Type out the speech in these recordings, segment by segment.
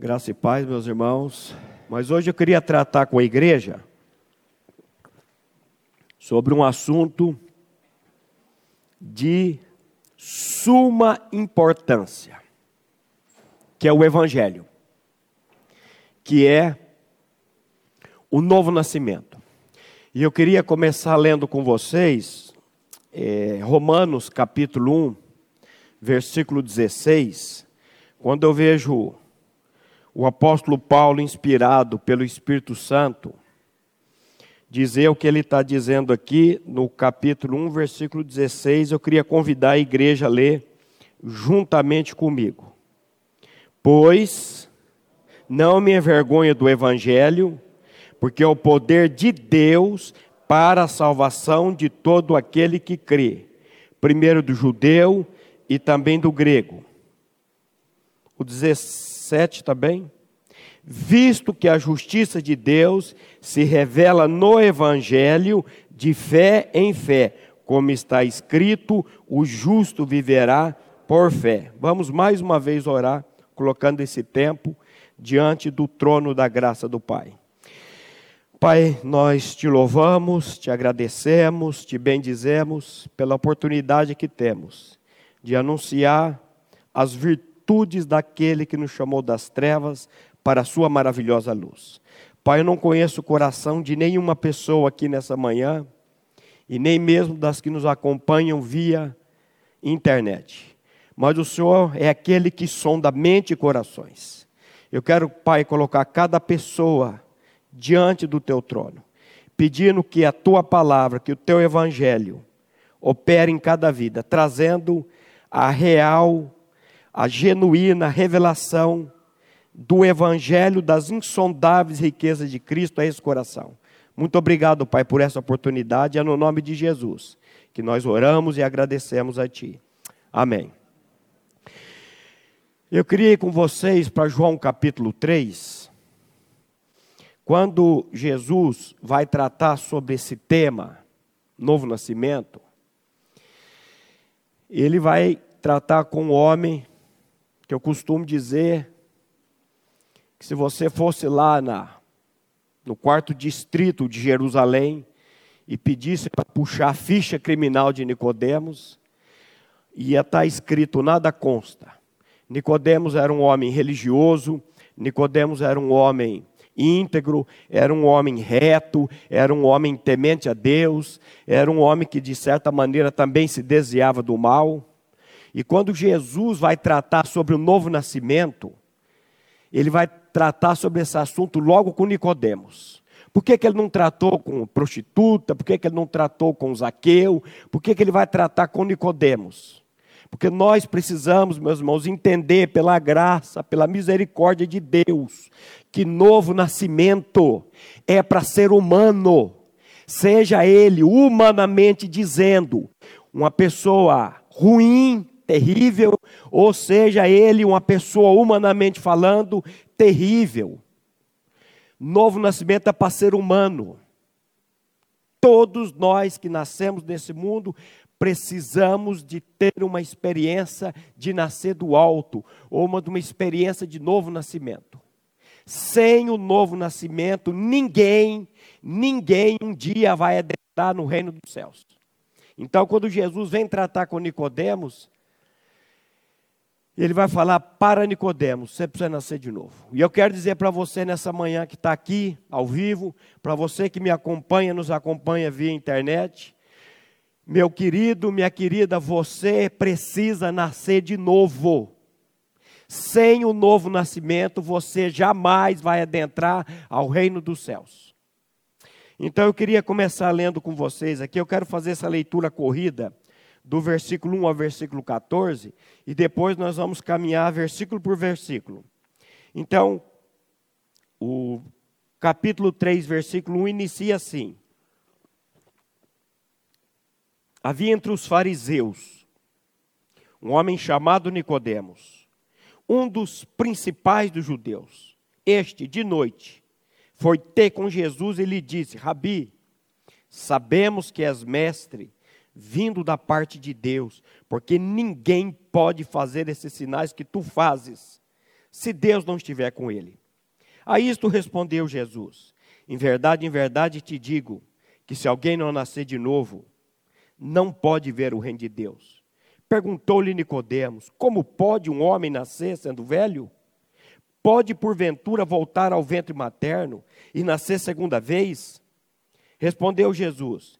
Graça e paz, meus irmãos. Mas hoje eu queria tratar com a igreja sobre um assunto de suma importância, que é o Evangelho, que é o novo nascimento. E eu queria começar lendo com vocês é, Romanos capítulo 1, versículo 16, quando eu vejo o apóstolo Paulo, inspirado pelo Espírito Santo, dizer o que ele está dizendo aqui no capítulo 1, versículo 16. Eu queria convidar a igreja a ler juntamente comigo. Pois não me envergonho do evangelho, porque é o poder de Deus para a salvação de todo aquele que crê, primeiro do judeu e também do grego. O 16 7 também. Visto que a justiça de Deus se revela no Evangelho de fé em fé, como está escrito: o justo viverá por fé. Vamos mais uma vez orar, colocando esse tempo diante do trono da graça do Pai. Pai, nós te louvamos, te agradecemos, te bendizemos pela oportunidade que temos de anunciar as virtudes virtudes daquele que nos chamou das trevas para a sua maravilhosa luz. Pai, eu não conheço o coração de nenhuma pessoa aqui nessa manhã, e nem mesmo das que nos acompanham via internet. Mas o Senhor é aquele que sonda mente e corações. Eu quero, Pai, colocar cada pessoa diante do teu trono, pedindo que a tua palavra, que o teu evangelho opere em cada vida, trazendo a real a genuína revelação do Evangelho das insondáveis riquezas de Cristo a esse coração. Muito obrigado, Pai, por essa oportunidade. É no nome de Jesus que nós oramos e agradecemos a Ti. Amém. Eu ir com vocês para João capítulo 3, quando Jesus vai tratar sobre esse tema, novo nascimento, ele vai tratar com o homem que eu costumo dizer que se você fosse lá na, no quarto distrito de Jerusalém e pedisse para puxar a ficha criminal de Nicodemos, ia estar tá escrito nada consta. Nicodemos era um homem religioso, Nicodemos era um homem íntegro, era um homem reto, era um homem temente a Deus, era um homem que de certa maneira também se desviava do mal. E quando Jesus vai tratar sobre o novo nascimento, ele vai tratar sobre esse assunto logo com Nicodemos. Por que, que ele não tratou com prostituta? Por que, que ele não tratou com Zaqueu? Por que, que ele vai tratar com Nicodemos? Porque nós precisamos, meus irmãos, entender pela graça, pela misericórdia de Deus, que novo nascimento é para ser humano, seja ele humanamente dizendo, uma pessoa ruim, terrível, ou seja ele uma pessoa humanamente falando terrível. Novo nascimento é para ser humano. Todos nós que nascemos nesse mundo precisamos de ter uma experiência de nascer do alto, ou uma, uma experiência de novo nascimento. Sem o novo nascimento, ninguém, ninguém um dia vai adentrar no reino dos céus. Então, quando Jesus vem tratar com Nicodemos, ele vai falar para Nicodemos, você precisa nascer de novo. E eu quero dizer para você nessa manhã que está aqui, ao vivo, para você que me acompanha, nos acompanha via internet, meu querido, minha querida, você precisa nascer de novo. Sem o novo nascimento, você jamais vai adentrar ao reino dos céus. Então eu queria começar lendo com vocês aqui, eu quero fazer essa leitura corrida do versículo 1 ao versículo 14, e depois nós vamos caminhar versículo por versículo. Então, o capítulo 3, versículo 1 inicia assim: Havia entre os fariseus um homem chamado Nicodemos, um dos principais dos judeus. Este, de noite, foi ter com Jesus e lhe disse: Rabi, sabemos que és mestre vindo da parte de Deus, porque ninguém pode fazer esses sinais que tu fazes, se Deus não estiver com ele. A isto respondeu Jesus: Em verdade, em verdade te digo que se alguém não nascer de novo, não pode ver o reino de Deus. Perguntou-lhe Nicodemos: Como pode um homem nascer sendo velho? Pode porventura voltar ao ventre materno e nascer segunda vez? Respondeu Jesus: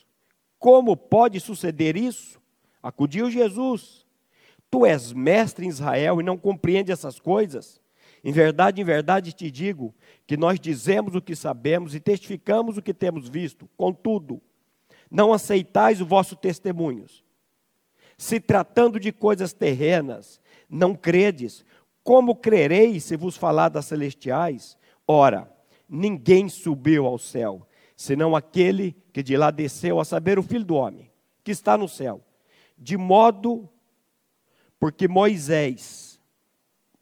Como pode suceder isso? Acudiu Jesus: Tu és mestre em Israel e não compreende essas coisas? Em verdade, em verdade te digo que nós dizemos o que sabemos e testificamos o que temos visto. Contudo, não aceitais o vosso testemunho. Se tratando de coisas terrenas, não credes, como crereis se vos falar das celestiais? Ora, ninguém subiu ao céu, senão aquele que de lá desceu, a saber, o Filho do Homem, que está no céu. De modo, porque Moisés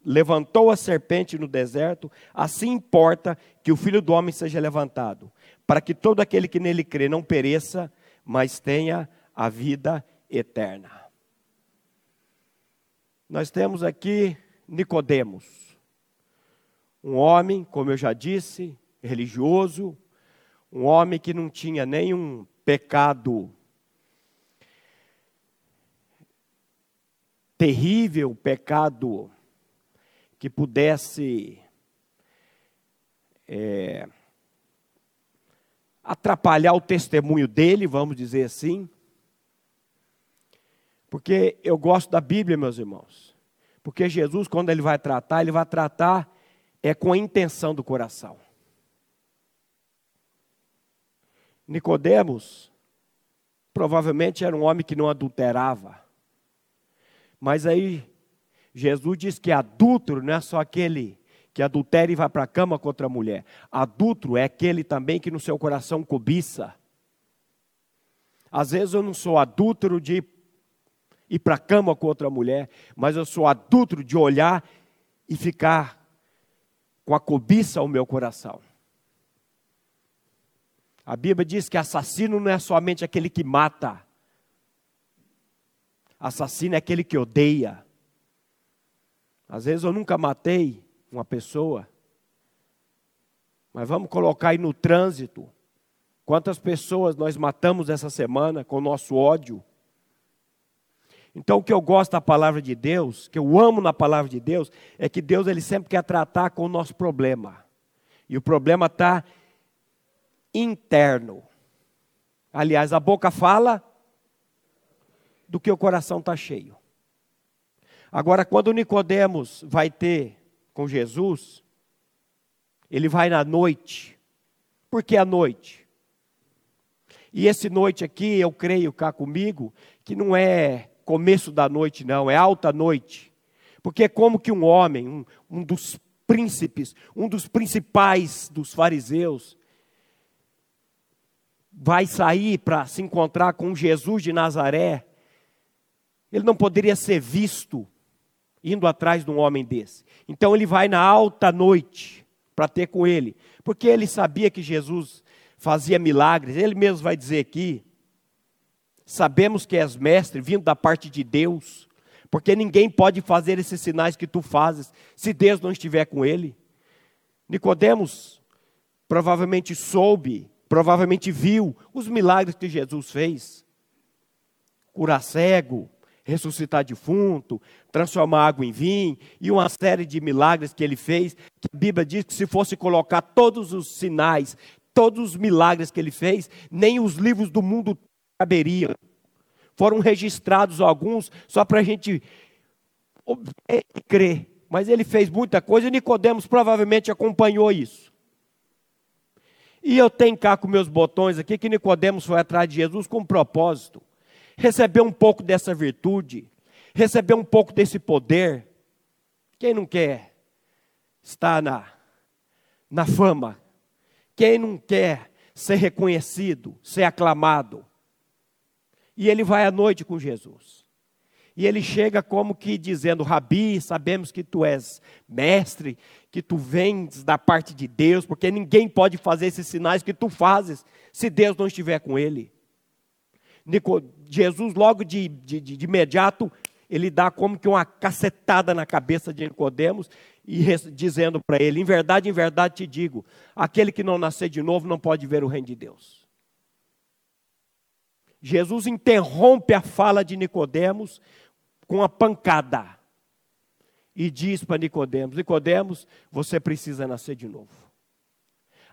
levantou a serpente no deserto, assim importa que o Filho do Homem seja levantado, para que todo aquele que nele crê não pereça, mas tenha a vida eterna. Nós temos aqui Nicodemos, um homem, como eu já disse, religioso, um homem que não tinha nenhum pecado terrível, pecado que pudesse é, atrapalhar o testemunho dele, vamos dizer assim. Porque eu gosto da Bíblia, meus irmãos. Porque Jesus, quando ele vai tratar, ele vai tratar é com a intenção do coração. Nicodemos provavelmente era um homem que não adulterava. Mas aí Jesus diz que adúltero não é só aquele que adultera e vai para a cama contra a mulher. Adúltero é aquele também que no seu coração cobiça. Às vezes eu não sou adúltero de ir para a cama com outra mulher, mas eu sou adulto de olhar e ficar com a cobiça ao meu coração. A Bíblia diz que assassino não é somente aquele que mata, assassino é aquele que odeia. Às vezes eu nunca matei uma pessoa, mas vamos colocar aí no trânsito. Quantas pessoas nós matamos essa semana com o nosso ódio? Então, o que eu gosto da palavra de Deus, que eu amo na palavra de Deus, é que Deus ele sempre quer tratar com o nosso problema. E o problema está interno. Aliás, a boca fala do que o coração está cheio. Agora, quando Nicodemos vai ter com Jesus, ele vai na noite. Por que a noite? E esse noite aqui, eu creio cá comigo, que não é começo da noite, não, é alta noite. Porque é como que um homem, um, um dos príncipes, um dos principais dos fariseus, vai sair para se encontrar com Jesus de Nazaré, ele não poderia ser visto indo atrás de um homem desse. Então ele vai na alta noite para ter com ele, porque ele sabia que Jesus fazia milagres. Ele mesmo vai dizer aqui Sabemos que és mestre, vindo da parte de Deus, porque ninguém pode fazer esses sinais que tu fazes se Deus não estiver com ele. Nicodemos provavelmente soube, provavelmente viu os milagres que Jesus fez. Curar cego, ressuscitar defunto, transformar água em vinho e uma série de milagres que ele fez, que a Bíblia diz que se fosse colocar todos os sinais, todos os milagres que ele fez, nem os livros do mundo caberiam. Foram registrados alguns só para a gente crer. Mas ele fez muita coisa e Nicodemos provavelmente acompanhou isso. E eu tenho cá com meus botões aqui que Nicodemos foi atrás de Jesus com um propósito. Receber um pouco dessa virtude, receber um pouco desse poder. Quem não quer está na, na fama? Quem não quer ser reconhecido, ser aclamado? E ele vai à noite com Jesus. E ele chega como que dizendo: Rabi, sabemos que tu és mestre, que tu vens da parte de Deus, porque ninguém pode fazer esses sinais que tu fazes se Deus não estiver com ele. Jesus, logo de, de, de imediato, ele dá como que uma cacetada na cabeça de Nicodemos e dizendo para ele: Em verdade, em verdade te digo, aquele que não nascer de novo não pode ver o reino de Deus. Jesus interrompe a fala de Nicodemos com a pancada e diz para Nicodemos: Nicodemos, você precisa nascer de novo.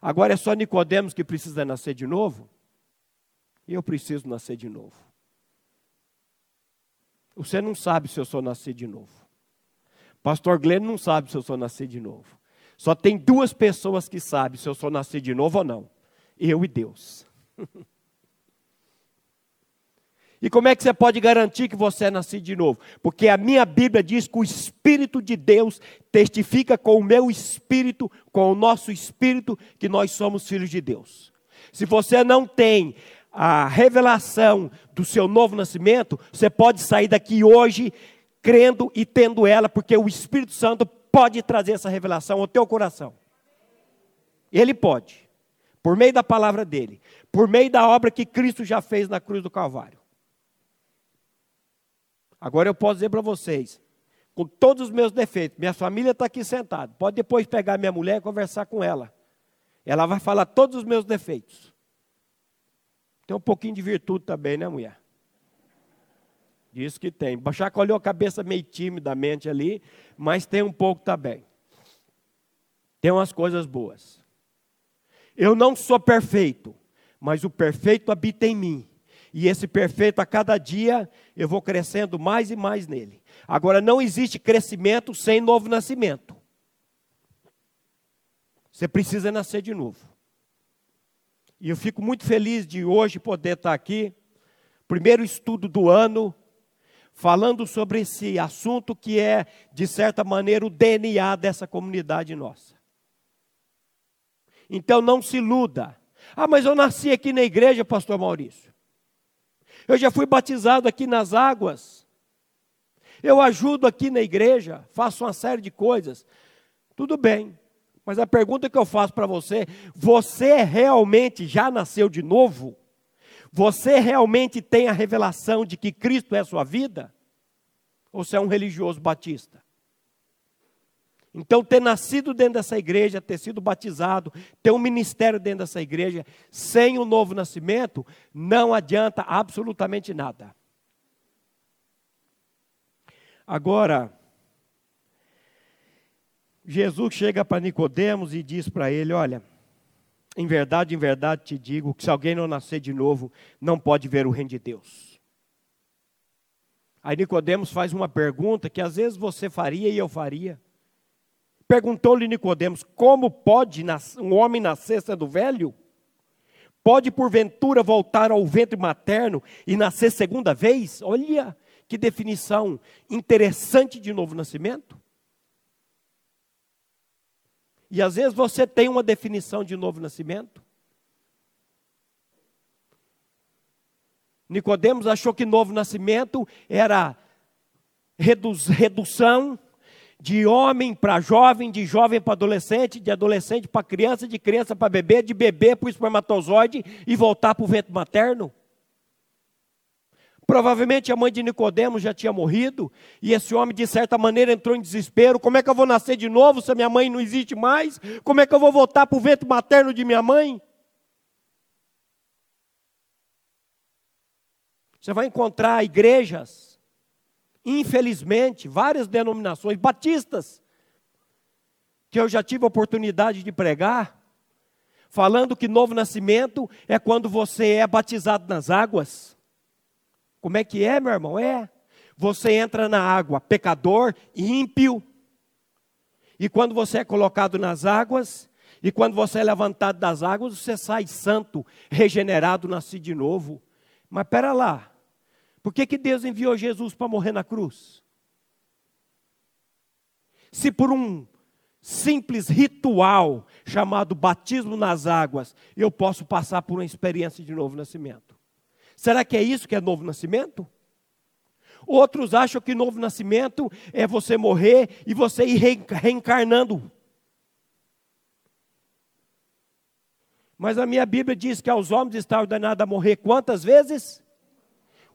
Agora é só Nicodemos que precisa nascer de novo? Eu preciso nascer de novo. Você não sabe se eu sou nascer de novo. Pastor Glenn não sabe se eu sou nascer de novo. Só tem duas pessoas que sabem se eu sou nascer de novo ou não. Eu e Deus. E como é que você pode garantir que você é nascido de novo? Porque a minha Bíblia diz que o Espírito de Deus testifica com o meu espírito, com o nosso espírito, que nós somos filhos de Deus. Se você não tem a revelação do seu novo nascimento, você pode sair daqui hoje crendo e tendo ela, porque o Espírito Santo pode trazer essa revelação ao teu coração. Ele pode, por meio da palavra dele, por meio da obra que Cristo já fez na cruz do Calvário. Agora eu posso dizer para vocês, com todos os meus defeitos, minha família está aqui sentada. Pode depois pegar minha mulher e conversar com ela. Ela vai falar todos os meus defeitos. Tem um pouquinho de virtude também, né, mulher? Diz que tem. olhou a cabeça meio timidamente ali, mas tem um pouco também. Tem umas coisas boas. Eu não sou perfeito, mas o perfeito habita em mim. E esse perfeito, a cada dia, eu vou crescendo mais e mais nele. Agora, não existe crescimento sem novo nascimento. Você precisa nascer de novo. E eu fico muito feliz de hoje poder estar aqui, primeiro estudo do ano, falando sobre esse assunto que é, de certa maneira, o DNA dessa comunidade nossa. Então não se iluda. Ah, mas eu nasci aqui na igreja, pastor Maurício. Eu já fui batizado aqui nas águas. Eu ajudo aqui na igreja, faço uma série de coisas. Tudo bem. Mas a pergunta que eu faço para você: você realmente já nasceu de novo? Você realmente tem a revelação de que Cristo é a sua vida? Ou você é um religioso batista? Então, ter nascido dentro dessa igreja, ter sido batizado, ter um ministério dentro dessa igreja, sem o novo nascimento, não adianta absolutamente nada. Agora, Jesus chega para Nicodemos e diz para ele: Olha, em verdade, em verdade te digo que se alguém não nascer de novo, não pode ver o reino de Deus. Aí Nicodemos faz uma pergunta que às vezes você faria e eu faria. Perguntou-lhe Nicodemos: Como pode um homem nascer sendo velho? Pode porventura voltar ao ventre materno e nascer segunda vez? Olha que definição interessante de novo nascimento. E às vezes você tem uma definição de novo nascimento. Nicodemos achou que novo nascimento era redução de homem para jovem, de jovem para adolescente, de adolescente para criança, de criança para bebê, de bebê para o espermatozoide e voltar para o ventre materno? Provavelmente a mãe de Nicodemos já tinha morrido, e esse homem, de certa maneira, entrou em desespero. Como é que eu vou nascer de novo se a minha mãe não existe mais? Como é que eu vou voltar para o ventre materno de minha mãe? Você vai encontrar igrejas infelizmente, várias denominações batistas, que eu já tive a oportunidade de pregar, falando que novo nascimento é quando você é batizado nas águas. Como é que é, meu irmão? É. Você entra na água, pecador, ímpio. E quando você é colocado nas águas, e quando você é levantado das águas, você sai santo, regenerado, nascido de novo. Mas espera lá, por que, que Deus enviou Jesus para morrer na cruz? Se por um simples ritual chamado batismo nas águas, eu posso passar por uma experiência de novo nascimento. Será que é isso que é novo nascimento? Outros acham que novo nascimento é você morrer e você ir reencarnando. Mas a minha Bíblia diz que aos homens está ordenado a morrer quantas vezes?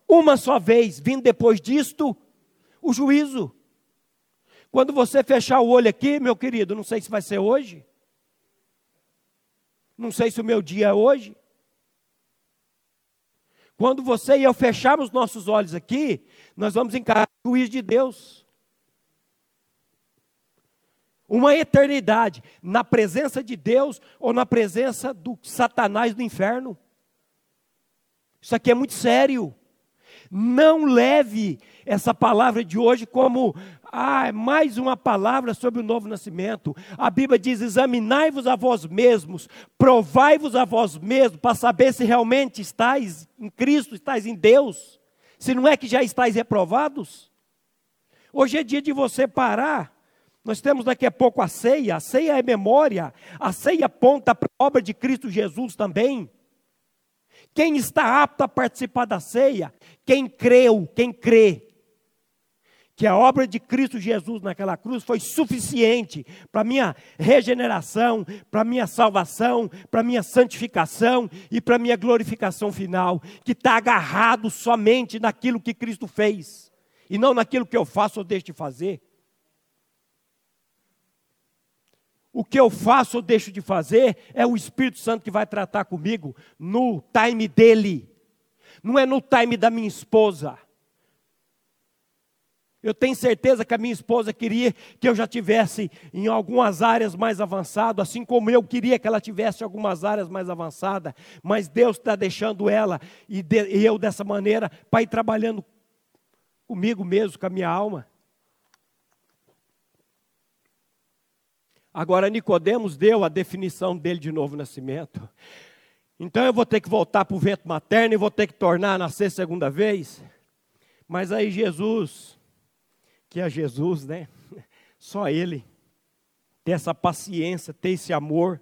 Uma só vez, vindo depois disto o juízo. Quando você fechar o olho aqui, meu querido, não sei se vai ser hoje. Não sei se o meu dia é hoje. Quando você e eu fecharmos nossos olhos aqui, nós vamos encarar o juiz de Deus. Uma eternidade na presença de Deus ou na presença do Satanás do inferno. Isso aqui é muito sério. Não leve essa palavra de hoje como ah, mais uma palavra sobre o novo nascimento. A Bíblia diz: examinai-vos a vós mesmos, provai-vos a vós mesmos, para saber se realmente estáis em Cristo, estáis em Deus. Se não é que já estáis reprovados. Hoje é dia de você parar. Nós temos daqui a pouco a ceia, a ceia é memória, a ceia aponta para a obra de Cristo Jesus também. Quem está apto a participar da ceia? Quem creu, quem crê que a obra de Cristo Jesus naquela cruz foi suficiente para minha regeneração, para minha salvação, para minha santificação e para minha glorificação final, que está agarrado somente naquilo que Cristo fez e não naquilo que eu faço ou deixo de fazer. O que eu faço ou deixo de fazer é o Espírito Santo que vai tratar comigo no time dele, não é no time da minha esposa. Eu tenho certeza que a minha esposa queria que eu já tivesse em algumas áreas mais avançado, assim como eu queria que ela tivesse algumas áreas mais avançadas, mas Deus está deixando ela e, de, e eu dessa maneira para ir trabalhando comigo mesmo, com a minha alma. Agora Nicodemos deu a definição dele de novo nascimento. Então eu vou ter que voltar para o vento materno e vou ter que tornar a nascer segunda vez. Mas aí Jesus, que é Jesus, né? Só Ele, ter essa paciência, ter esse amor.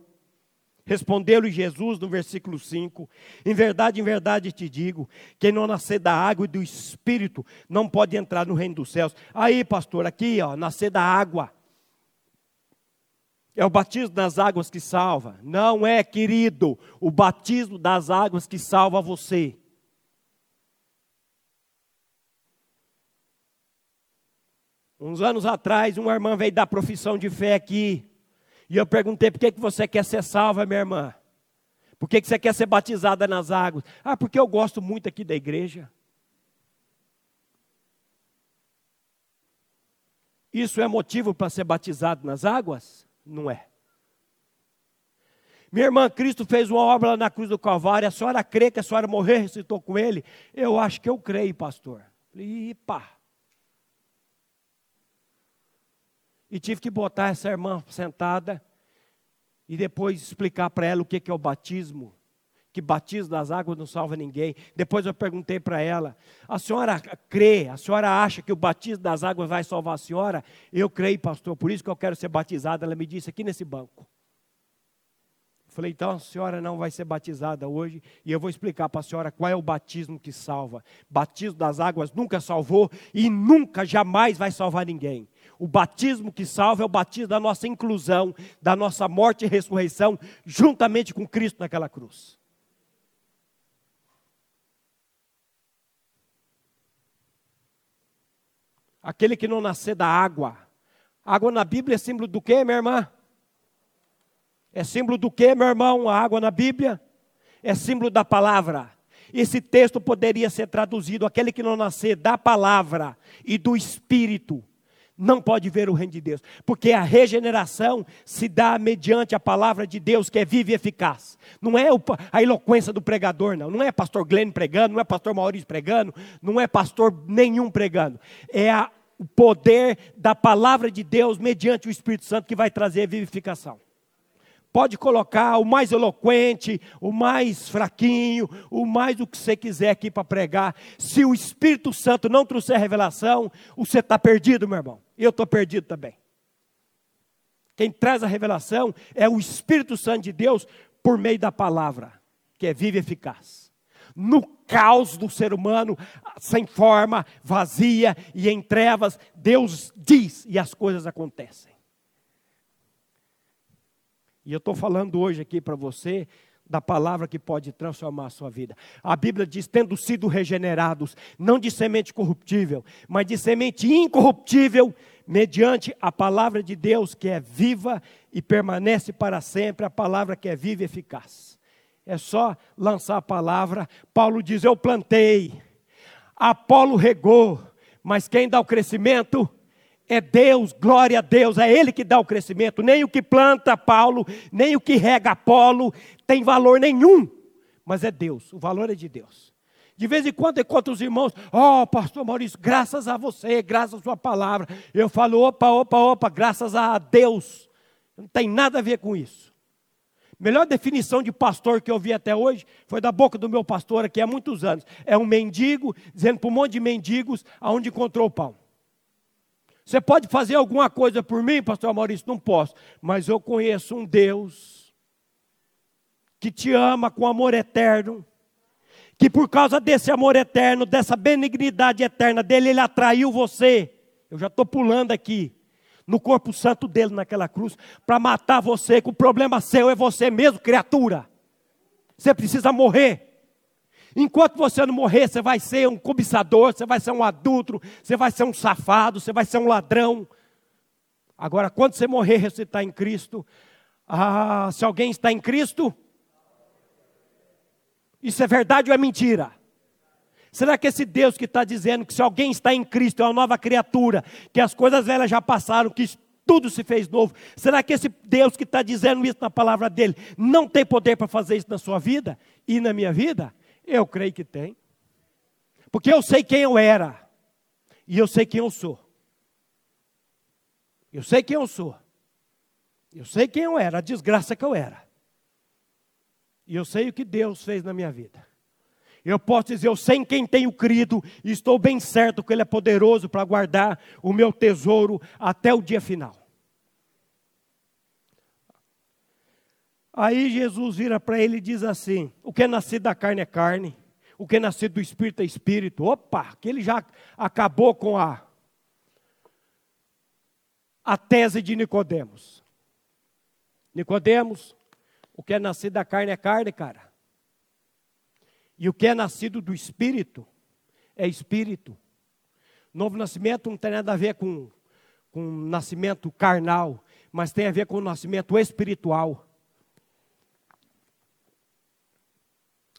Respondeu-lhe Jesus no versículo 5: Em verdade, em verdade te digo: quem não nascer da água e do espírito não pode entrar no reino dos céus. Aí, pastor, aqui, ó, nascer da água. É o batismo das águas que salva. Não é, querido, o batismo das águas que salva você. Uns anos atrás, uma irmã veio dar profissão de fé aqui. E eu perguntei: por que, que você quer ser salva, minha irmã? Por que, que você quer ser batizada nas águas? Ah, porque eu gosto muito aqui da igreja. Isso é motivo para ser batizado nas águas? Não é. Minha irmã, Cristo fez uma obra lá na cruz do Calvário. A senhora crê que a senhora morreu e ressuscitou com ele? Eu acho que eu creio, pastor. E pá. E tive que botar essa irmã sentada e depois explicar para ela o que é o batismo. Que batismo das águas não salva ninguém. Depois eu perguntei para ela: a senhora crê, a senhora acha que o batismo das águas vai salvar a senhora? Eu creio, pastor, por isso que eu quero ser batizada. Ela me disse aqui nesse banco. Falei, então a senhora não vai ser batizada hoje e eu vou explicar para a senhora qual é o batismo que salva. Batismo das águas nunca salvou e nunca, jamais vai salvar ninguém. O batismo que salva é o batismo da nossa inclusão, da nossa morte e ressurreição, juntamente com Cristo naquela cruz. Aquele que não nascer da água. Água na Bíblia é símbolo do que, minha irmã? É símbolo do que, meu irmão? A água na Bíblia? É símbolo da palavra. Esse texto poderia ser traduzido: aquele que não nascer da palavra e do Espírito não pode ver o reino de Deus, porque a regeneração se dá mediante a palavra de Deus que é viva e eficaz. Não é a eloquência do pregador, não. Não é pastor Glenn pregando, não é pastor Maurício pregando, não é pastor nenhum pregando. É a, o poder da palavra de Deus mediante o Espírito Santo que vai trazer vivificação. Pode colocar o mais eloquente, o mais fraquinho, o mais o que você quiser aqui para pregar. Se o Espírito Santo não trouxer revelação, você está perdido, meu irmão. Eu estou perdido também. Quem traz a revelação é o Espírito Santo de Deus por meio da palavra, que é viva e eficaz. No caos do ser humano, sem forma, vazia e em trevas, Deus diz e as coisas acontecem. E eu estou falando hoje aqui para você da palavra que pode transformar a sua vida. A Bíblia diz: tendo sido regenerados, não de semente corruptível, mas de semente incorruptível, mediante a palavra de Deus que é viva e permanece para sempre, a palavra que é viva e eficaz. É só lançar a palavra. Paulo diz: Eu plantei, Apolo regou, mas quem dá o crescimento? É Deus, glória a Deus, é Ele que dá o crescimento. Nem o que planta Paulo, nem o que rega Apolo tem valor nenhum, mas é Deus, o valor é de Deus. De vez em quando encontro os irmãos, ó oh, pastor Maurício, graças a você, graças à sua palavra. Eu falo, opa, opa, opa, graças a Deus. Não tem nada a ver com isso. Melhor definição de pastor que eu vi até hoje foi da boca do meu pastor aqui há muitos anos. É um mendigo dizendo para um monte de mendigos aonde encontrou o pão. Você pode fazer alguma coisa por mim, pastor Maurício? Não posso. Mas eu conheço um Deus que te ama com amor eterno. Que por causa desse amor eterno, dessa benignidade eterna dele, ele atraiu você. Eu já estou pulando aqui. No corpo santo dele naquela cruz, para matar você, que o problema seu é você mesmo, criatura. Você precisa morrer. Enquanto você não morrer, você vai ser um cobiçador, você vai ser um adulto, você vai ser um safado, você vai ser um ladrão. Agora, quando você morrer ressuscitar em Cristo, ah, se alguém está em Cristo, isso é verdade ou é mentira? Será que esse Deus que está dizendo que se alguém está em Cristo é uma nova criatura, que as coisas velhas já passaram, que tudo se fez novo, será que esse Deus que está dizendo isso na palavra dele não tem poder para fazer isso na sua vida e na minha vida? Eu creio que tem. Porque eu sei quem eu era. E eu sei quem eu sou. Eu sei quem eu sou. Eu sei quem eu era, a desgraça que eu era. E eu sei o que Deus fez na minha vida. Eu posso dizer, eu sei em quem tenho crido, e estou bem certo que Ele é poderoso para guardar o meu tesouro até o dia final. Aí Jesus vira para ele e diz assim: O que é nascido da carne é carne, o que é nascido do espírito é espírito. Opa, que ele já acabou com a a tese de Nicodemos. Nicodemos, o que é nascido da carne é carne, cara. E o que é nascido do espírito é espírito. Novo nascimento não tem nada a ver com, com nascimento carnal, mas tem a ver com o nascimento espiritual.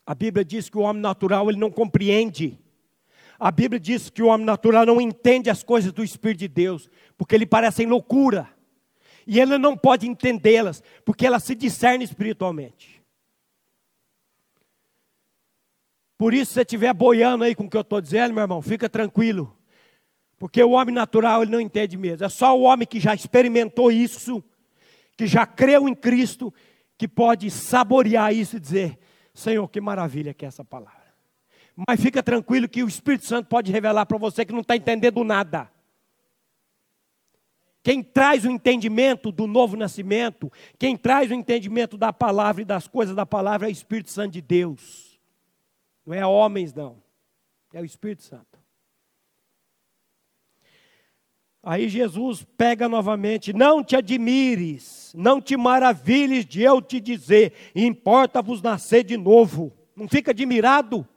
A Bíblia diz que o homem natural ele não compreende. A Bíblia diz que o homem natural não entende as coisas do Espírito de Deus, porque lhe parecem loucura. E ele não pode entendê-las, porque elas se discernem espiritualmente. Por isso, se você estiver boiando aí com o que eu estou dizendo, meu irmão, fica tranquilo. Porque o homem natural ele não entende mesmo. É só o homem que já experimentou isso, que já creu em Cristo, que pode saborear isso e dizer: Senhor, que maravilha que é essa palavra. Mas fica tranquilo que o Espírito Santo pode revelar para você que não está entendendo nada. Quem traz o entendimento do novo nascimento, quem traz o entendimento da palavra e das coisas da palavra é o Espírito Santo de Deus. Não é homens, não. É o Espírito Santo. Aí Jesus pega novamente: Não te admires, não te maravilhes de eu te dizer, importa-vos nascer de novo. Não fica admirado.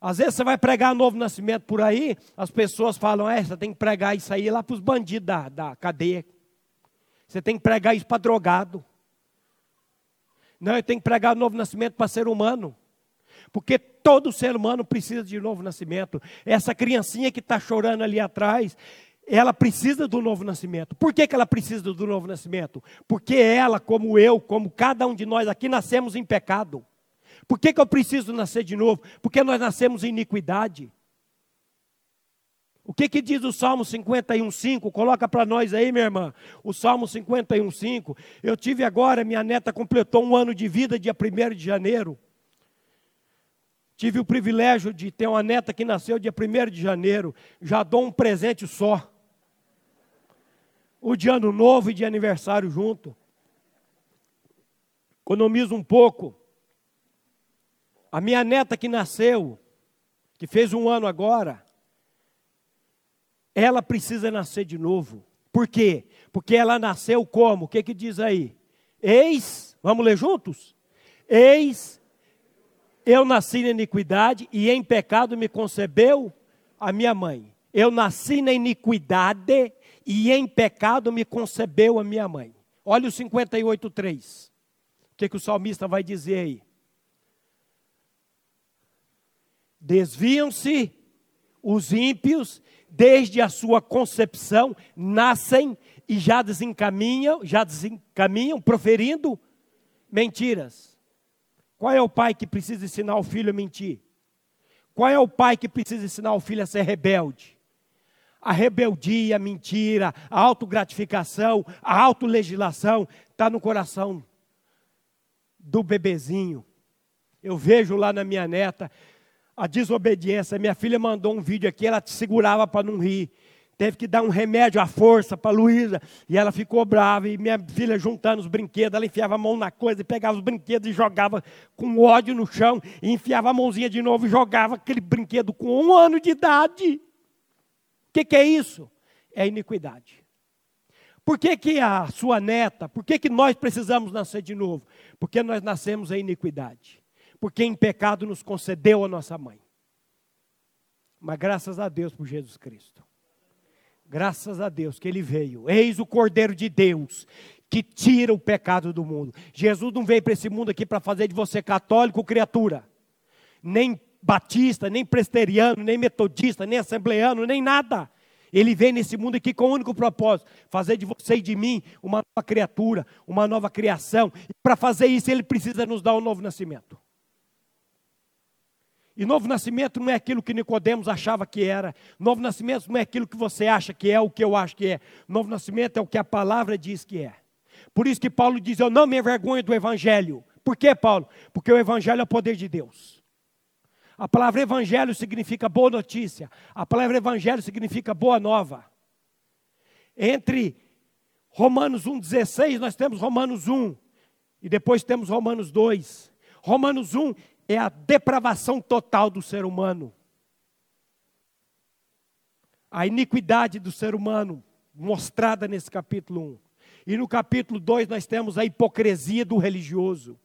Às vezes você vai pregar novo nascimento por aí, as pessoas falam: É, você tem que pregar isso aí lá para os bandidos da, da cadeia. Você tem que pregar isso para drogado. Não, eu tenho que pregar novo nascimento para ser humano. Porque todo ser humano precisa de novo nascimento. Essa criancinha que está chorando ali atrás, ela precisa do novo nascimento. Por que, que ela precisa do novo nascimento? Porque ela, como eu, como cada um de nós aqui, nascemos em pecado. Por que, que eu preciso nascer de novo? Porque nós nascemos em iniquidade. O que, que diz o Salmo 51,5? Coloca para nós aí, minha irmã. O Salmo 51,5. Eu tive agora, minha neta completou um ano de vida, dia 1 de janeiro. Tive o privilégio de ter uma neta que nasceu dia 1 de janeiro. Já dou um presente só. o de ano novo e de aniversário junto. Economizo um pouco. A minha neta que nasceu, que fez um ano agora, ela precisa nascer de novo. Por quê? Porque ela nasceu como? O que, que diz aí? Eis, vamos ler juntos? Eis, eu nasci na iniquidade e em pecado me concebeu a minha mãe. Eu nasci na iniquidade e em pecado me concebeu a minha mãe. Olha o 58,3. O que, que o salmista vai dizer aí? Desviam-se os ímpios desde a sua concepção, nascem e já desencaminham, já desencaminham, proferindo mentiras. Qual é o pai que precisa ensinar o filho a mentir? Qual é o pai que precisa ensinar o filho a ser rebelde? A rebeldia, a mentira, a autogratificação, a autolegislação está no coração do bebezinho. Eu vejo lá na minha neta a desobediência. Minha filha mandou um vídeo aqui, ela te segurava para não rir. Teve que dar um remédio à força para Luísa. E ela ficou brava. E minha filha juntando os brinquedos, ela enfiava a mão na coisa e pegava os brinquedos e jogava com ódio no chão. E enfiava a mãozinha de novo e jogava aquele brinquedo com um ano de idade. O que, que é isso? É iniquidade. Por que, que a sua neta, por que, que nós precisamos nascer de novo? Porque nós nascemos em iniquidade porque em pecado nos concedeu a nossa mãe. Mas graças a Deus por Jesus Cristo. Graças a Deus que ele veio. Eis o Cordeiro de Deus que tira o pecado do mundo. Jesus não veio para esse mundo aqui para fazer de você católico criatura, nem batista, nem presteriano, nem metodista, nem assembleano, nem nada. Ele vem nesse mundo aqui com o único propósito: fazer de você e de mim uma nova criatura, uma nova criação. E para fazer isso, ele precisa nos dar um novo nascimento. E novo nascimento não é aquilo que Nicodemos achava que era. Novo nascimento não é aquilo que você acha que é, o que eu acho que é. Novo nascimento é o que a palavra diz que é. Por isso que Paulo diz: Eu não me envergonho do evangelho. Por quê, Paulo? Porque o evangelho é o poder de Deus. A palavra evangelho significa boa notícia. A palavra evangelho significa boa nova. Entre Romanos 1,16, nós temos Romanos 1. E depois temos Romanos 2. Romanos 1 é a depravação total do ser humano. A iniquidade do ser humano mostrada nesse capítulo 1. E no capítulo 2 nós temos a hipocrisia do religioso,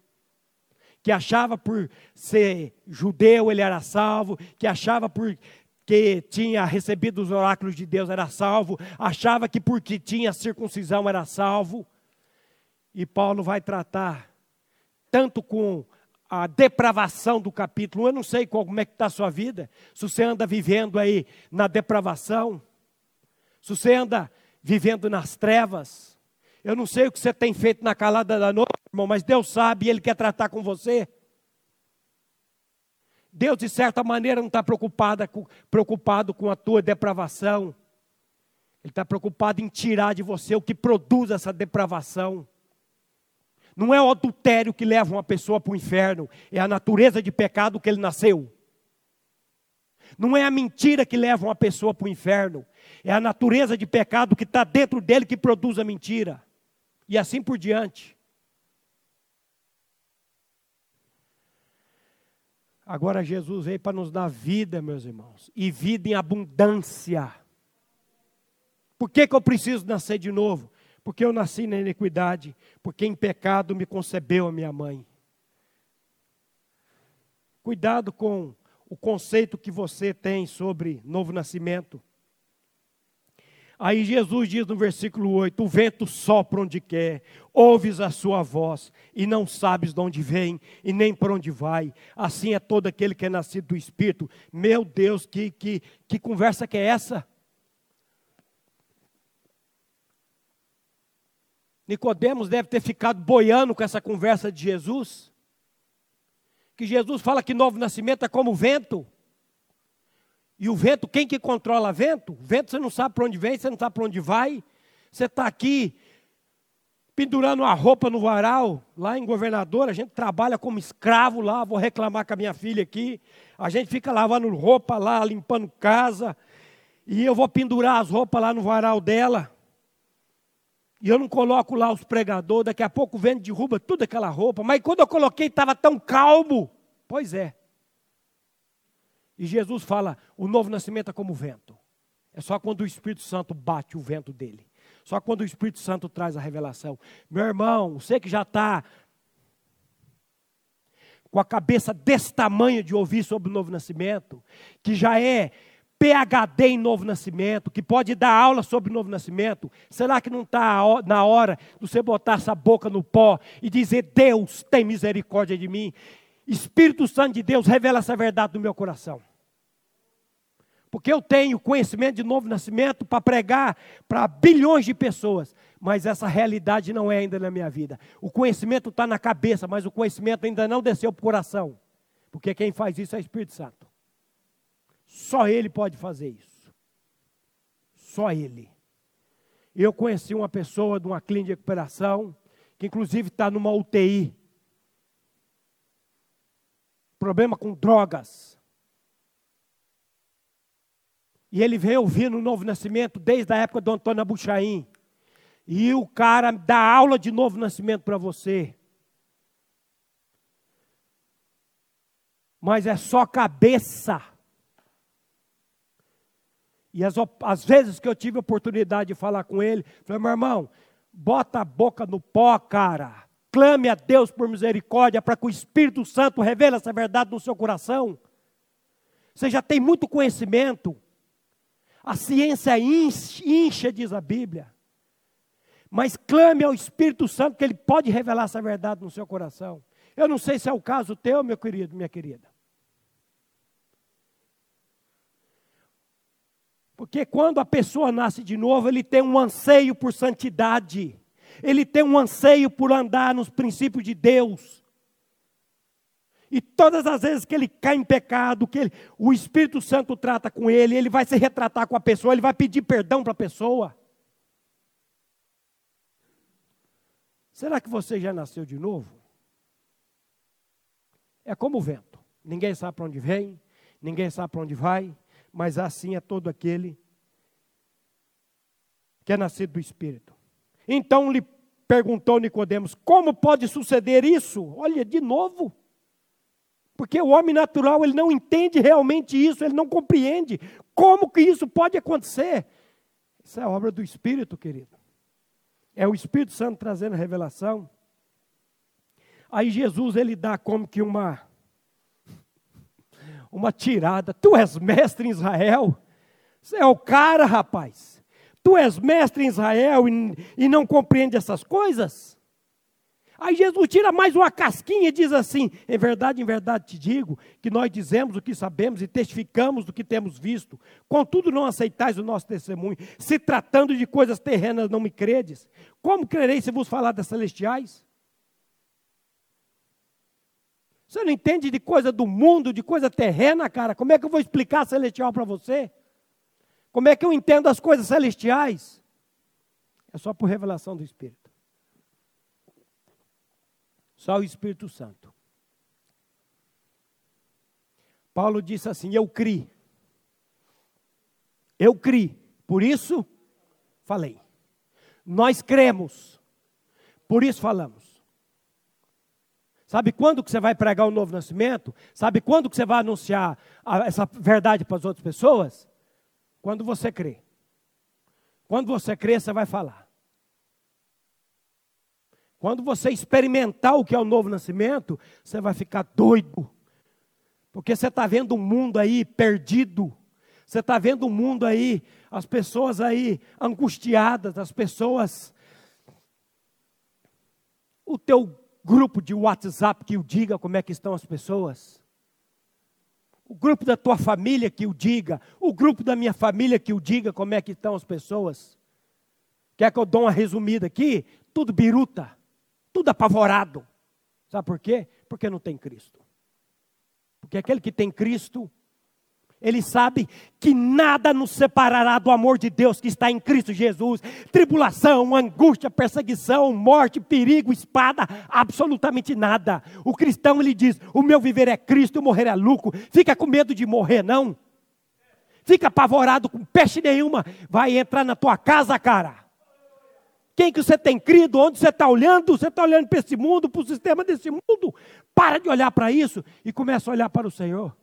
que achava por ser judeu ele era salvo, que achava por que tinha recebido os oráculos de Deus era salvo, achava que porque tinha circuncisão era salvo. E Paulo vai tratar tanto com a depravação do capítulo. Eu não sei como é que está a sua vida. Se você anda vivendo aí na depravação, se você anda vivendo nas trevas. Eu não sei o que você tem feito na calada da noite, irmão, mas Deus sabe e Ele quer tratar com você. Deus, de certa maneira, não está preocupado com, a tua depravação. Ele está preocupado em tirar de você o que produz essa depravação. Não é o adultério que leva uma pessoa para o inferno, é a natureza de pecado que ele nasceu. Não é a mentira que leva uma pessoa para o inferno, é a natureza de pecado que está dentro dele que produz a mentira. E assim por diante. Agora Jesus veio para nos dar vida, meus irmãos, e vida em abundância. Por que, que eu preciso nascer de novo? Porque eu nasci na iniquidade, porque em pecado me concebeu a minha mãe. Cuidado com o conceito que você tem sobre novo nascimento. Aí Jesus diz no versículo 8: O vento sopra onde quer, ouves a sua voz, e não sabes de onde vem e nem para onde vai. Assim é todo aquele que é nascido do Espírito. Meu Deus, que, que, que conversa que é essa? Nicodemos deve ter ficado boiando com essa conversa de Jesus. Que Jesus fala que novo nascimento é como vento. E o vento, quem que controla vento? O vento você não sabe para onde vem, você não sabe para onde vai. Você está aqui pendurando uma roupa no varal, lá em governador, a gente trabalha como escravo lá, vou reclamar com a minha filha aqui. A gente fica lavando roupa lá, limpando casa. E eu vou pendurar as roupas lá no varal dela. E eu não coloco lá os pregadores, daqui a pouco o vento derruba tudo aquela roupa. Mas quando eu coloquei, estava tão calmo. Pois é. E Jesus fala: o novo nascimento é como o vento. É só quando o Espírito Santo bate o vento dele. Só quando o Espírito Santo traz a revelação. Meu irmão, você que já está com a cabeça desse tamanho de ouvir sobre o novo nascimento, que já é PhD em novo nascimento, que pode dar aula sobre novo nascimento, será que não está na hora de você botar essa boca no pó e dizer: Deus tem misericórdia de mim? Espírito Santo de Deus, revela essa verdade no meu coração. Porque eu tenho conhecimento de novo nascimento para pregar para bilhões de pessoas, mas essa realidade não é ainda na minha vida. O conhecimento está na cabeça, mas o conhecimento ainda não desceu para o coração. Porque quem faz isso é o Espírito Santo. Só Ele pode fazer isso. Só Ele. Eu conheci uma pessoa de uma clínica de recuperação, que inclusive está numa UTI. Problema com drogas. E ele veio ouvindo o novo nascimento desde a época do Antônio Abuchaim. E o cara dá aula de novo nascimento para você. Mas é só cabeça. E as, as vezes que eu tive oportunidade de falar com ele, falei, meu irmão, bota a boca no pó, cara. Clame a Deus por misericórdia para que o Espírito Santo revele essa verdade no seu coração. Você já tem muito conhecimento. A ciência incha, diz a Bíblia. Mas clame ao Espírito Santo que ele pode revelar essa verdade no seu coração. Eu não sei se é o caso teu, meu querido, minha querida. Porque quando a pessoa nasce de novo, ele tem um anseio por santidade, ele tem um anseio por andar nos princípios de Deus. E todas as vezes que ele cai em pecado, que ele, o Espírito Santo trata com ele, ele vai se retratar com a pessoa, ele vai pedir perdão para a pessoa. Será que você já nasceu de novo? É como o vento. Ninguém sabe para onde vem, ninguém sabe para onde vai, mas assim é todo aquele que é nascido do Espírito. Então lhe perguntou Nicodemos: Como pode suceder isso? Olha, de novo. Porque o homem natural, ele não entende realmente isso, ele não compreende como que isso pode acontecer. Isso é obra do Espírito, querido. É o Espírito Santo trazendo a revelação. Aí Jesus ele dá como que uma uma tirada. Tu és mestre em Israel? Você é o cara, rapaz. Tu és mestre em Israel e, e não compreende essas coisas? Aí Jesus tira mais uma casquinha e diz assim: Em verdade, em verdade te digo que nós dizemos o que sabemos e testificamos do que temos visto. Contudo, não aceitais o nosso testemunho. Se tratando de coisas terrenas, não me credes. Como crereis se vos falar das celestiais? Você não entende de coisa do mundo, de coisa terrena, cara? Como é que eu vou explicar celestial para você? Como é que eu entendo as coisas celestiais? É só por revelação do Espírito. Só o Espírito Santo. Paulo disse assim: Eu criei. Eu criei. Por isso, falei. Nós cremos. Por isso falamos. Sabe quando que você vai pregar o novo nascimento? Sabe quando que você vai anunciar a, essa verdade para as outras pessoas? Quando você crê. Quando você crê, você vai falar. Quando você experimentar o que é o novo nascimento, você vai ficar doido. Porque você está vendo um mundo aí perdido. Você está vendo um mundo aí, as pessoas aí angustiadas, as pessoas. O teu grupo de WhatsApp que o diga como é que estão as pessoas. O grupo da tua família que o diga. O grupo da minha família que o diga como é que estão as pessoas. Quer que eu dê uma resumida aqui? Tudo biruta. Tudo apavorado. Sabe por quê? Porque não tem Cristo. Porque aquele que tem Cristo ele sabe que nada nos separará do amor de Deus que está em Cristo Jesus. Tribulação, angústia, perseguição, morte, perigo, espada, absolutamente nada. O cristão ele diz: "O meu viver é Cristo, morrer é lucro". Fica com medo de morrer, não? Fica apavorado com peste nenhuma, vai entrar na tua casa, cara. Quem que você tem crido? Onde você está olhando? Você está olhando para esse mundo, para o sistema desse mundo? Para de olhar para isso e começa a olhar para o Senhor.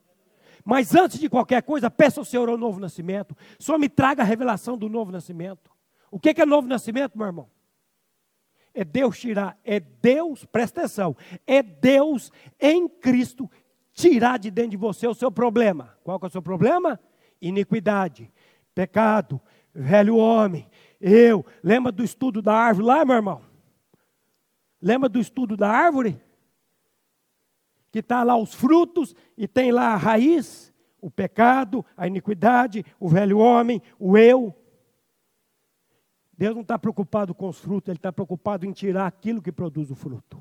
Mas antes de qualquer coisa, peça ao Senhor o novo nascimento. Só me traga a revelação do novo nascimento. O que é novo nascimento, meu irmão? É Deus tirar, é Deus, presta atenção, é Deus em Cristo tirar de dentro de você o seu problema. Qual é o seu problema? Iniquidade, pecado, velho homem, eu. Lembra do estudo da árvore lá, meu irmão? Lembra do estudo da árvore? Que está lá os frutos e tem lá a raiz, o pecado, a iniquidade, o velho homem, o eu. Deus não está preocupado com os frutos, Ele está preocupado em tirar aquilo que produz o fruto.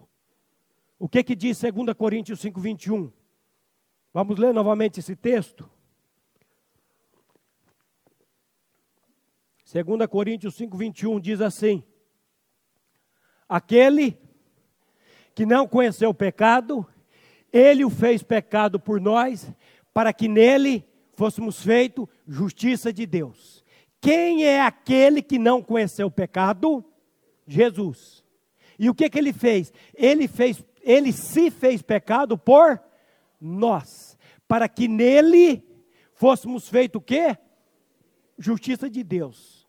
O que que diz 2 Coríntios 5, 21? Vamos ler novamente esse texto? 2 Coríntios 5, 21 diz assim: Aquele que não conheceu o pecado, ele o fez pecado por nós, para que nele fôssemos feitos justiça de Deus. Quem é aquele que não conheceu o pecado? Jesus. E o que, que ele fez? Ele fez, ele se fez pecado por nós, para que nele fôssemos feitos o quê? Justiça de Deus.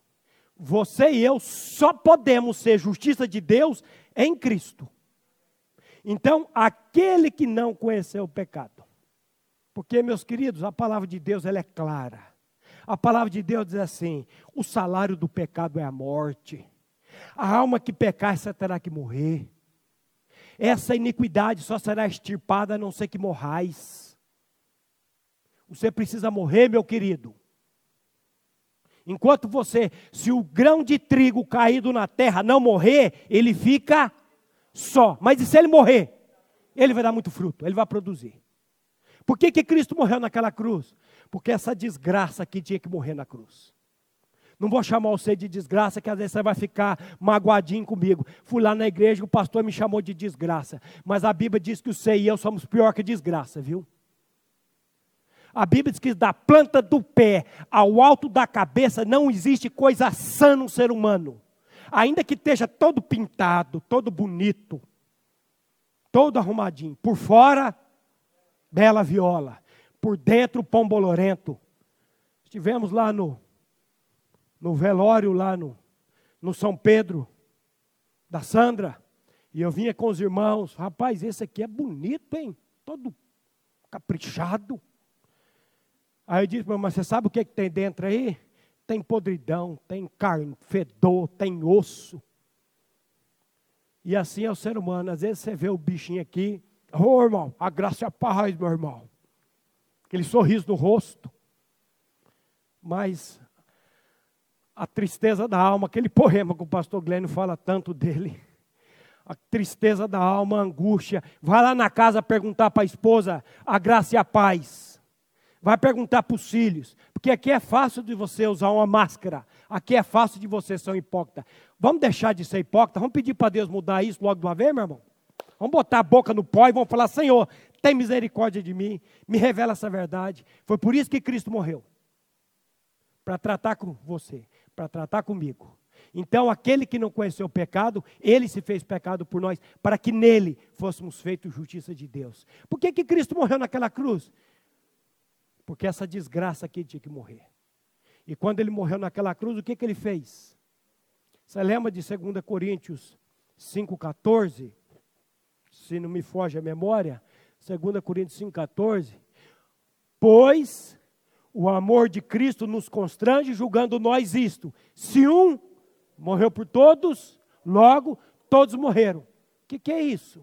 Você e eu só podemos ser justiça de Deus em Cristo. Então, aquele que não conheceu o pecado. Porque, meus queridos, a palavra de Deus ela é clara. A palavra de Deus diz assim: o salário do pecado é a morte. A alma que pecar, essa terá que morrer. Essa iniquidade só será extirpada a não ser que morrais. Você precisa morrer, meu querido. Enquanto você, se o grão de trigo caído na terra não morrer, ele fica só. Mas e se ele morrer? Ele vai dar muito fruto, ele vai produzir. Por que, que Cristo morreu naquela cruz? Porque essa desgraça aqui tinha que morrer na cruz. Não vou chamar você de desgraça, que às vezes você vai ficar magoadinho comigo. Fui lá na igreja, o pastor me chamou de desgraça. Mas a Bíblia diz que você e eu somos pior que desgraça, viu? A Bíblia diz que da planta do pé ao alto da cabeça não existe coisa sã no ser humano. Ainda que esteja todo pintado, todo bonito, todo arrumadinho. Por fora, bela viola. Por dentro, pão bolorento. Estivemos lá no, no velório, lá no, no São Pedro, da Sandra. E eu vinha com os irmãos. Rapaz, esse aqui é bonito, hein? Todo caprichado. Aí eu disse, mas você sabe o que, é que tem dentro aí? Tem podridão, tem carne, fedor, tem osso. E assim é o ser humano. Às vezes você vê o bichinho aqui, ô oh, irmão, a graça e a paz, meu irmão. Aquele sorriso no rosto. Mas a tristeza da alma, aquele poema que o pastor Glênio fala tanto dele. A tristeza da alma, a angústia. Vai lá na casa perguntar para a esposa a graça e a paz. Vai perguntar para os filhos, porque aqui é fácil de você usar uma máscara, aqui é fácil de você ser um hipócrita. Vamos deixar de ser hipócrita, vamos pedir para Deus mudar isso logo de uma vez, meu irmão? Vamos botar a boca no pó e vamos falar: Senhor, tem misericórdia de mim, me revela essa verdade. Foi por isso que Cristo morreu para tratar com você, para tratar comigo. Então, aquele que não conheceu o pecado, ele se fez pecado por nós, para que nele fôssemos feitos justiça de Deus. Por que, que Cristo morreu naquela cruz? Porque essa desgraça aqui tinha que morrer. E quando ele morreu naquela cruz, o que, que ele fez? Você lembra de 2 Coríntios 5,14? Se não me foge a memória, 2 Coríntios 5,14. Pois o amor de Cristo nos constrange, julgando nós isto: se um morreu por todos, logo todos morreram. O que, que é isso?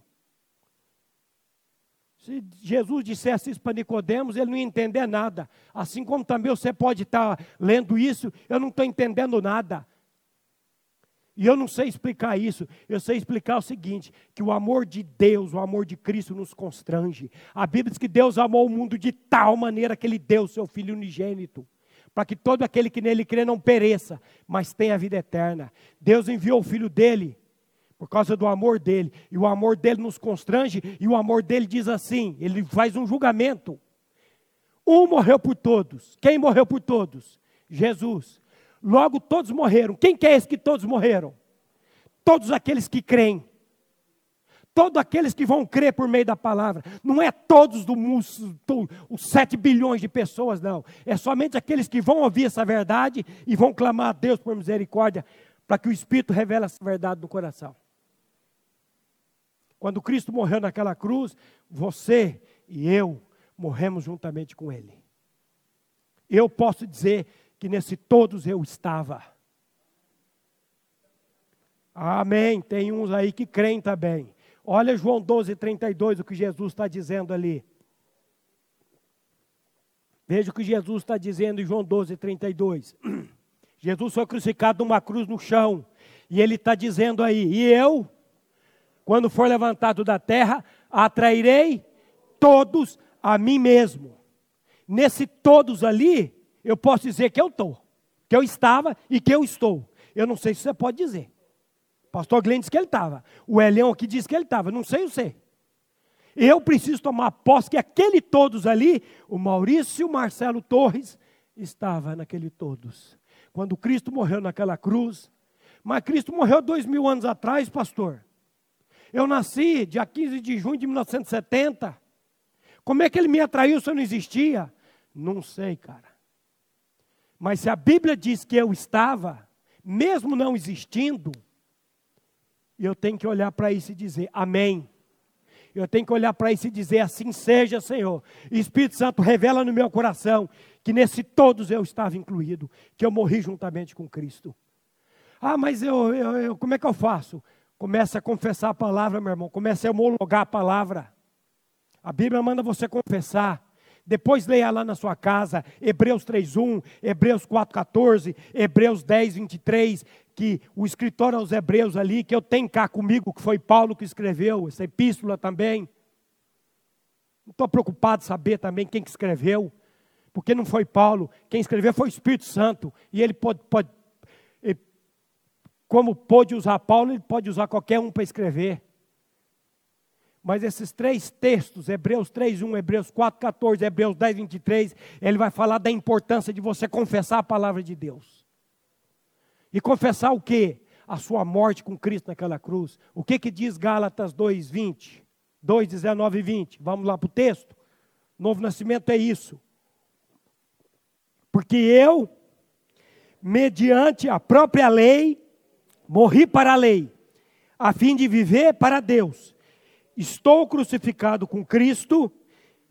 Se Jesus dissesse isso para Nicodemos, ele não ia entender nada. Assim como também você pode estar lendo isso, eu não estou entendendo nada. E eu não sei explicar isso. Eu sei explicar o seguinte: que o amor de Deus, o amor de Cristo nos constrange. A Bíblia diz que Deus amou o mundo de tal maneira que Ele deu o seu Filho unigênito, para que todo aquele que nele crê não pereça, mas tenha a vida eterna. Deus enviou o Filho dele por causa do amor dele. E o amor dele nos constrange, e o amor dele diz assim: ele faz um julgamento. Um morreu por todos. Quem morreu por todos? Jesus. Logo todos morreram. Quem que é esse que todos morreram? todos aqueles que creem. Todos aqueles que vão crer por meio da palavra. Não é todos do mundo, os sete bilhões de pessoas, não. É somente aqueles que vão ouvir essa verdade e vão clamar a Deus por misericórdia, para que o Espírito revele essa verdade no coração. Quando Cristo morreu naquela cruz, você e eu morremos juntamente com Ele. Eu posso dizer que nesse todos eu estava. Amém. Tem uns aí que creem também. Olha João 12, 32, o que Jesus está dizendo ali. Veja o que Jesus está dizendo em João 12, 32. Jesus foi crucificado numa cruz no chão. E ele está dizendo aí: E eu, quando for levantado da terra, atrairei todos a mim mesmo. Nesse todos ali, eu posso dizer que eu estou, que eu estava e que eu estou. Eu não sei se você pode dizer. Pastor Glenn disse que ele estava. O Elião aqui disse que ele estava. Não sei você. Eu preciso tomar posse que aquele todos ali, o Maurício o Marcelo Torres, estava naquele todos. Quando Cristo morreu naquela cruz. Mas Cristo morreu dois mil anos atrás, pastor. Eu nasci dia 15 de junho de 1970. Como é que ele me atraiu se eu não existia? Não sei, cara. Mas se a Bíblia diz que eu estava, mesmo não existindo, eu tenho que olhar para isso e dizer amém. Eu tenho que olhar para isso e dizer assim seja, Senhor. E Espírito Santo revela no meu coração que nesse todos eu estava incluído, que eu morri juntamente com Cristo. Ah, mas eu, eu, eu como é que eu faço? Comece a confessar a palavra, meu irmão. Comece a homologar a palavra. A Bíblia manda você confessar. Depois leia lá na sua casa, Hebreus 3:1, Hebreus 4:14, Hebreus 10:23, que o escritor aos Hebreus ali, que eu tenho cá comigo, que foi Paulo que escreveu essa epístola também. Não estou preocupado em saber também quem que escreveu, porque não foi Paulo, quem escreveu foi o Espírito Santo, e ele pode, pode como pôde usar Paulo, ele pode usar qualquer um para escrever. Mas esses três textos, Hebreus 3, 1, Hebreus 4, 14, Hebreus 10, 23, ele vai falar da importância de você confessar a palavra de Deus. E confessar o quê? A sua morte com Cristo naquela cruz. O que que diz Gálatas 2, 20? 2, 19 e 20. Vamos lá para o texto. Novo nascimento é isso. Porque eu, mediante a própria lei, morri para a lei, a fim de viver para Deus estou crucificado com Cristo,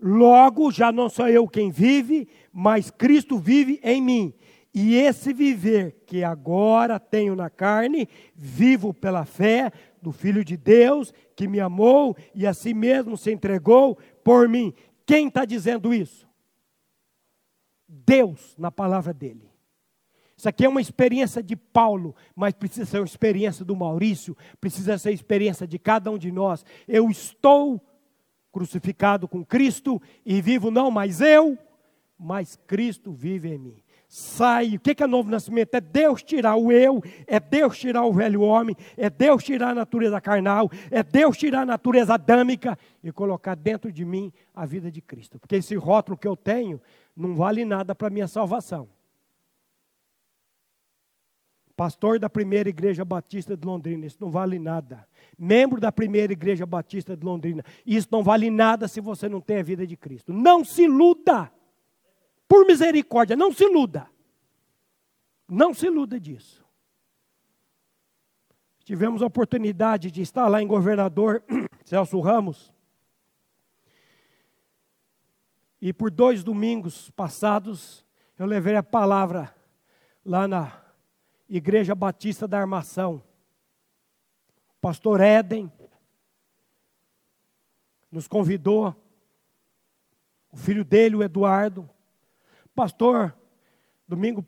logo já não sou eu quem vive, mas Cristo vive em mim. E esse viver que agora tenho na carne, vivo pela fé do Filho de Deus, que me amou e a si mesmo se entregou por mim. Quem está dizendo isso? Deus, na palavra dele. Isso aqui é uma experiência de Paulo, mas precisa ser uma experiência do Maurício, precisa ser a experiência de cada um de nós. Eu estou crucificado com Cristo e vivo não mais eu, mas Cristo vive em mim. Sai, o que é novo nascimento? É Deus tirar o eu, é Deus tirar o velho homem, é Deus tirar a natureza carnal, é Deus tirar a natureza adâmica e colocar dentro de mim a vida de Cristo. Porque esse rótulo que eu tenho não vale nada para a minha salvação pastor da primeira igreja batista de Londrina, isso não vale nada. Membro da primeira igreja batista de Londrina, isso não vale nada se você não tem a vida de Cristo. Não se iluda, por misericórdia, não se iluda. Não se iluda disso. Tivemos a oportunidade de estar lá em governador Celso Ramos. E por dois domingos passados, eu levei a palavra lá na Igreja Batista da Armação. Pastor Éden nos convidou, o filho dele, o Eduardo. Pastor, domingo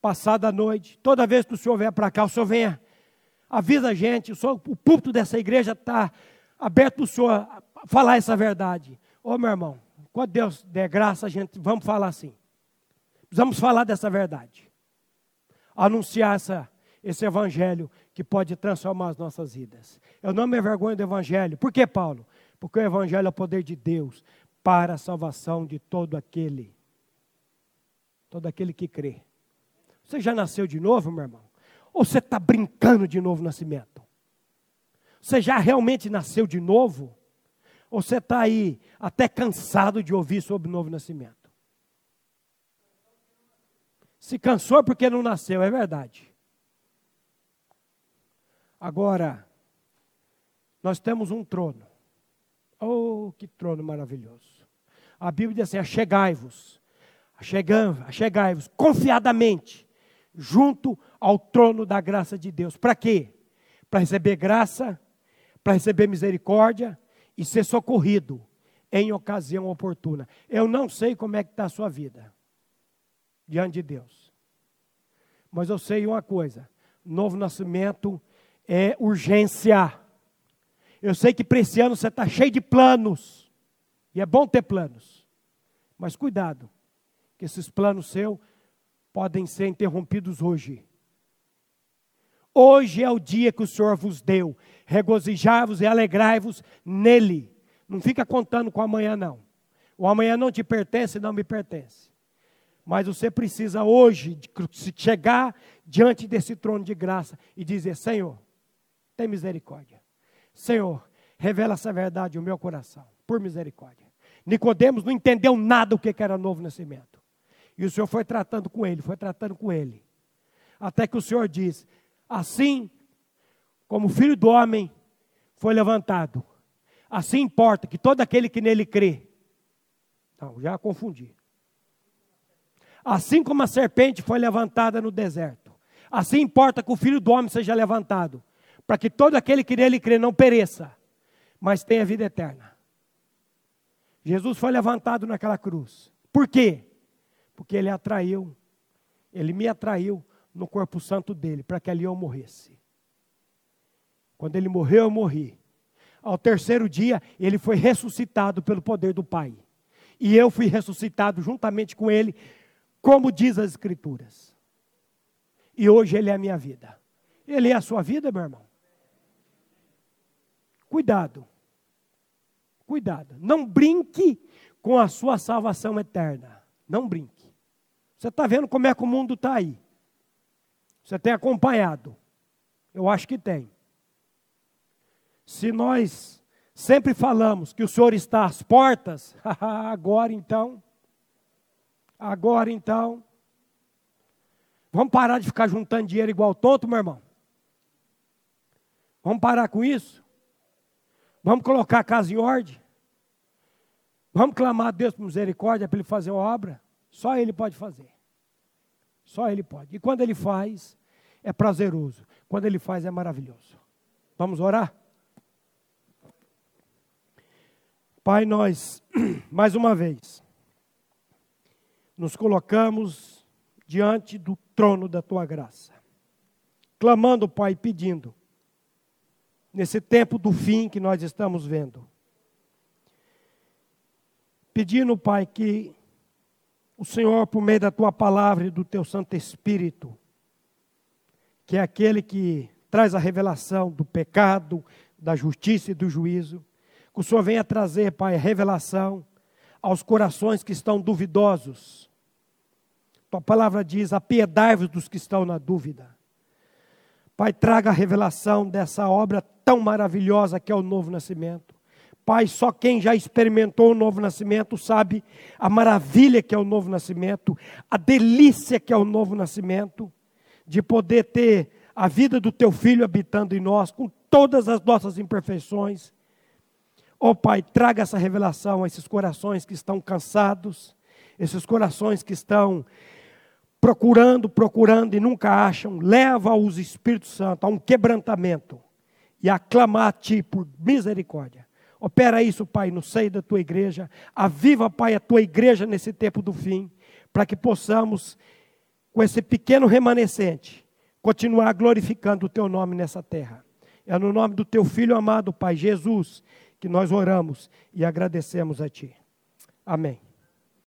passado à noite, toda vez que o senhor vier para cá, o senhor venha, avisa a gente, o, senhor, o púlpito dessa igreja está aberto para o senhor falar essa verdade. Ô meu irmão, quando Deus der graça, a gente, vamos falar assim. Precisamos falar dessa verdade anunciar essa, esse evangelho que pode transformar as nossas vidas. Eu não me envergonho do evangelho. Por que, Paulo? Porque o evangelho é o poder de Deus para a salvação de todo aquele, todo aquele que crê. Você já nasceu de novo, meu irmão? Ou você está brincando de novo nascimento? Você já realmente nasceu de novo? Ou você está aí até cansado de ouvir sobre o novo nascimento? Se cansou porque não nasceu, é verdade. Agora, nós temos um trono. Oh, que trono maravilhoso. A Bíblia diz assim: achegai-vos, achegai-vos confiadamente junto ao trono da graça de Deus. Para quê? Para receber graça, para receber misericórdia e ser socorrido em ocasião oportuna. Eu não sei como é que está a sua vida diante de Deus. Mas eu sei uma coisa: novo nascimento é urgência. Eu sei que para esse ano você está cheio de planos. E é bom ter planos. Mas cuidado, que esses planos seus podem ser interrompidos hoje. Hoje é o dia que o Senhor vos deu. Regozijai-vos e alegrai-vos nele. Não fica contando com amanhã, não. O amanhã não te pertence, não me pertence. Mas você precisa hoje chegar diante desse trono de graça e dizer: Senhor, tem misericórdia. Senhor, revela essa verdade no meu coração, por misericórdia. Nicodemos não entendeu nada do que era novo nascimento. E o Senhor foi tratando com ele, foi tratando com ele. Até que o Senhor diz: Assim como o filho do homem foi levantado, assim importa que todo aquele que nele crê. Não, já confundi. Assim como a serpente foi levantada no deserto, assim importa que o filho do homem seja levantado, para que todo aquele que nele crê não pereça, mas tenha vida eterna. Jesus foi levantado naquela cruz. Por quê? Porque ele atraiu, ele me atraiu no corpo santo dele, para que ali eu morresse. Quando ele morreu, eu morri. Ao terceiro dia, ele foi ressuscitado pelo poder do Pai. E eu fui ressuscitado juntamente com ele, como diz as Escrituras. E hoje ele é a minha vida. Ele é a sua vida, meu irmão? Cuidado. Cuidado. Não brinque com a sua salvação eterna. Não brinque. Você está vendo como é que o mundo está aí. Você tem acompanhado. Eu acho que tem. Se nós sempre falamos que o Senhor está às portas, agora então, agora então, vamos parar de ficar juntando dinheiro igual tonto, meu irmão? Vamos parar com isso? Vamos colocar a casa em ordem? Vamos clamar a Deus por misericórdia para Ele fazer uma obra? Só Ele pode fazer. Só Ele pode. E quando Ele faz, é prazeroso. Quando Ele faz, é maravilhoso. Vamos orar? Pai, nós, mais uma vez, nos colocamos diante do trono da Tua graça, clamando, Pai, pedindo nesse tempo do fim que nós estamos vendo. Pedindo, Pai, que o Senhor, por meio da tua palavra e do teu Santo Espírito, que é aquele que traz a revelação do pecado, da justiça e do juízo, que o Senhor venha trazer, Pai, a revelação aos corações que estão duvidosos. Tua palavra diz: apiedai-vos dos que estão na dúvida. Pai, traga a revelação dessa obra tão maravilhosa que é o novo nascimento. Pai, só quem já experimentou o novo nascimento sabe a maravilha que é o novo nascimento, a delícia que é o novo nascimento, de poder ter a vida do teu filho habitando em nós, com todas as nossas imperfeições. Ó oh, Pai, traga essa revelação a esses corações que estão cansados, esses corações que estão procurando, procurando e nunca acham, leva-os Espírito Santo a um quebrantamento e a clamar a Ti por misericórdia. Opera isso, Pai, no seio da Tua igreja. Aviva, Pai, a Tua igreja nesse tempo do fim, para que possamos, com esse pequeno remanescente, continuar glorificando o Teu nome nessa terra. É no nome do Teu Filho amado, Pai Jesus, que nós oramos e agradecemos a Ti. Amém.